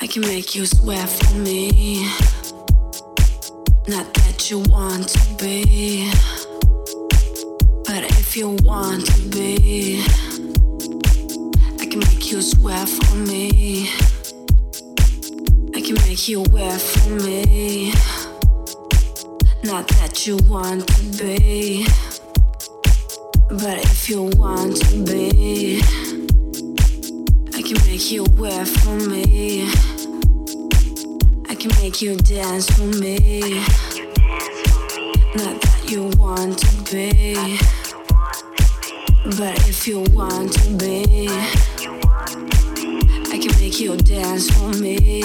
I can make you sweat for me. Not that you want to be, but if you want to be, I can make you sweat for me. I can make you wet for me. Not that you want to be, but if you want to be, I can make you wet for me. I can make you dance for me. Not that you want to be, but if you want to be, I can make you dance for me.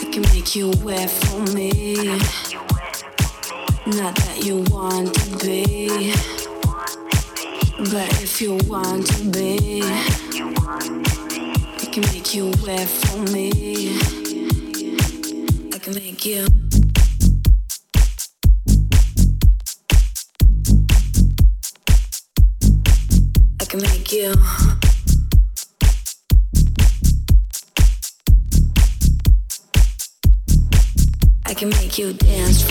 I can make you wet for me. Not that you want to be, but if you want to be, I can make you wet for me. I can make you. I can make you. I can make you dance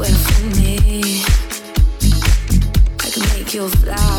sweat for me. I can make you fly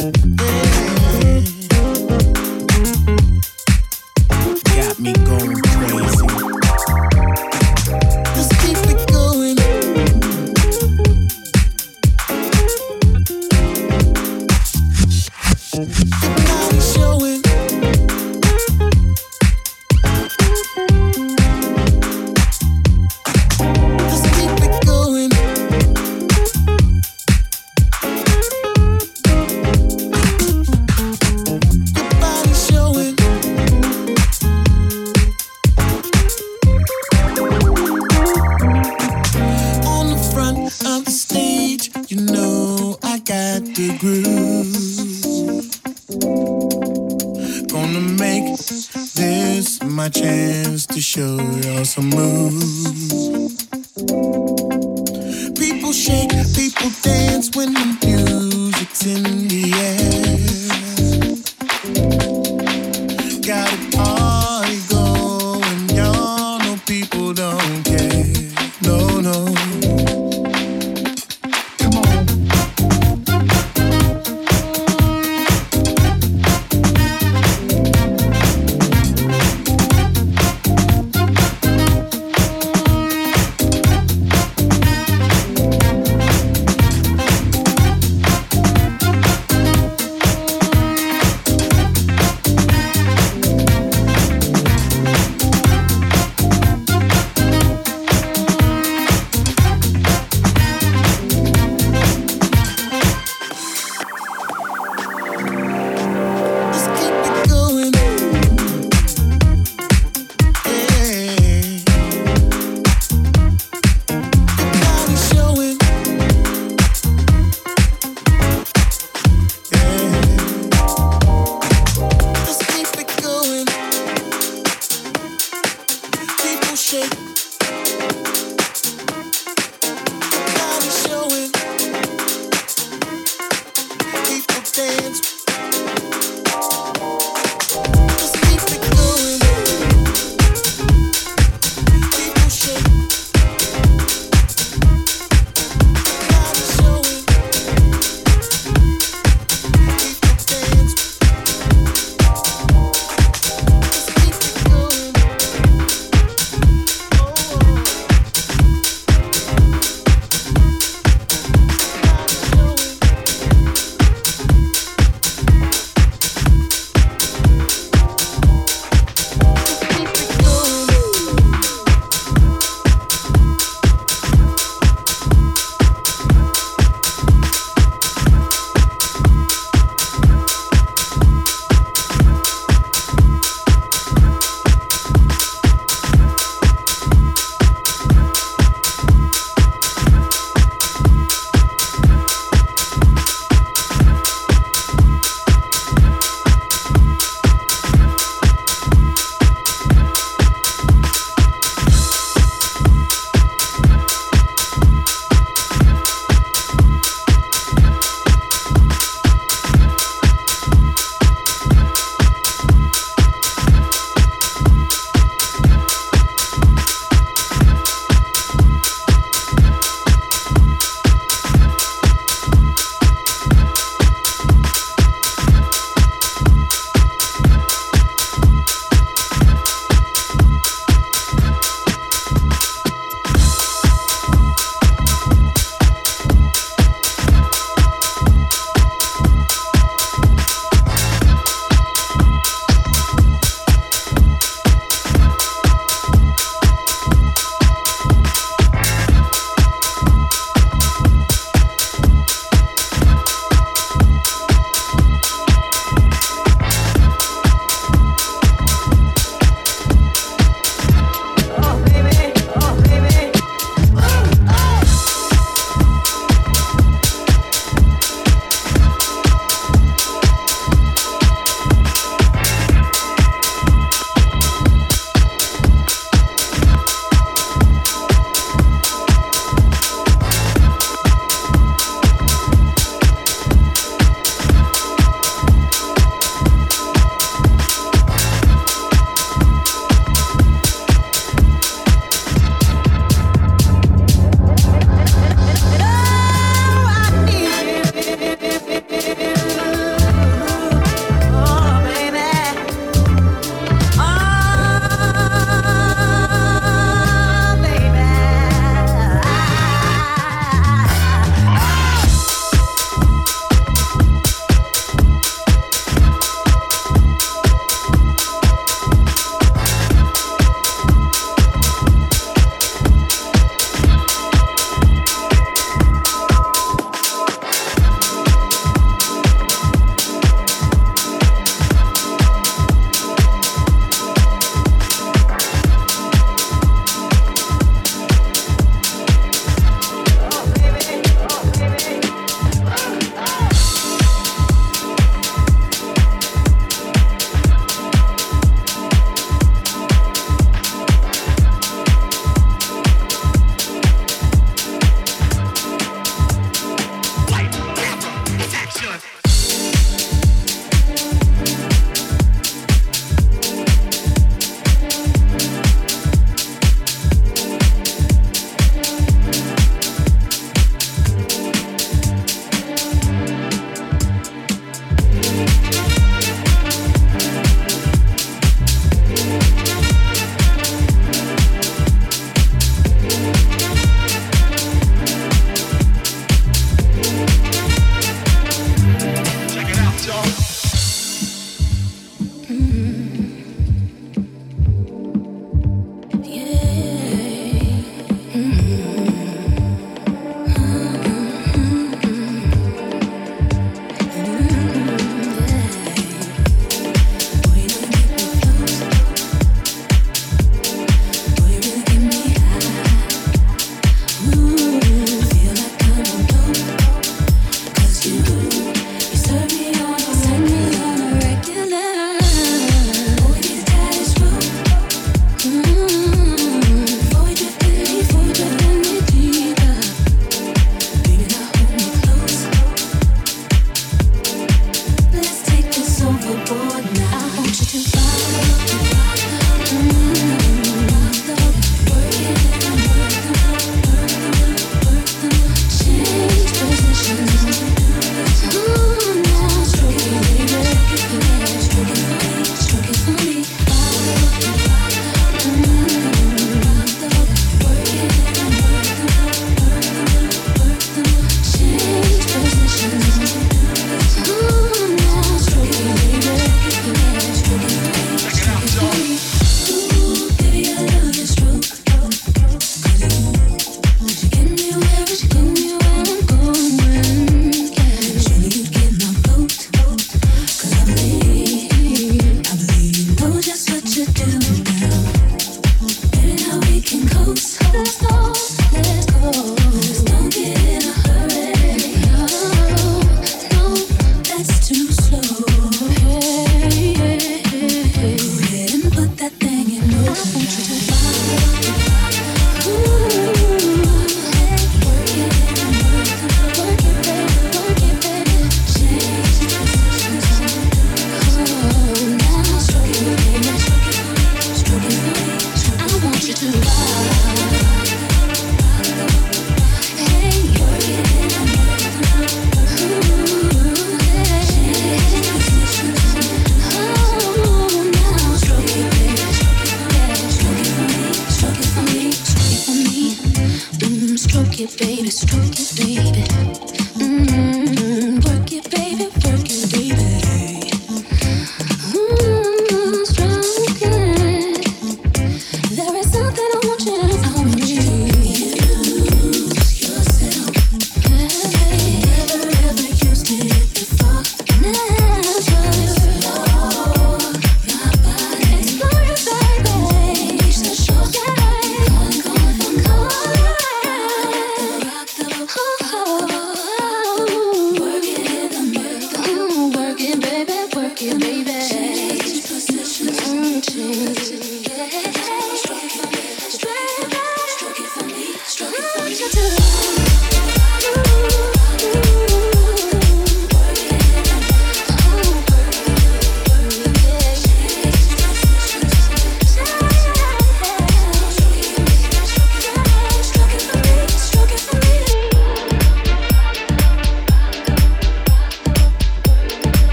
Música shake.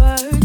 over.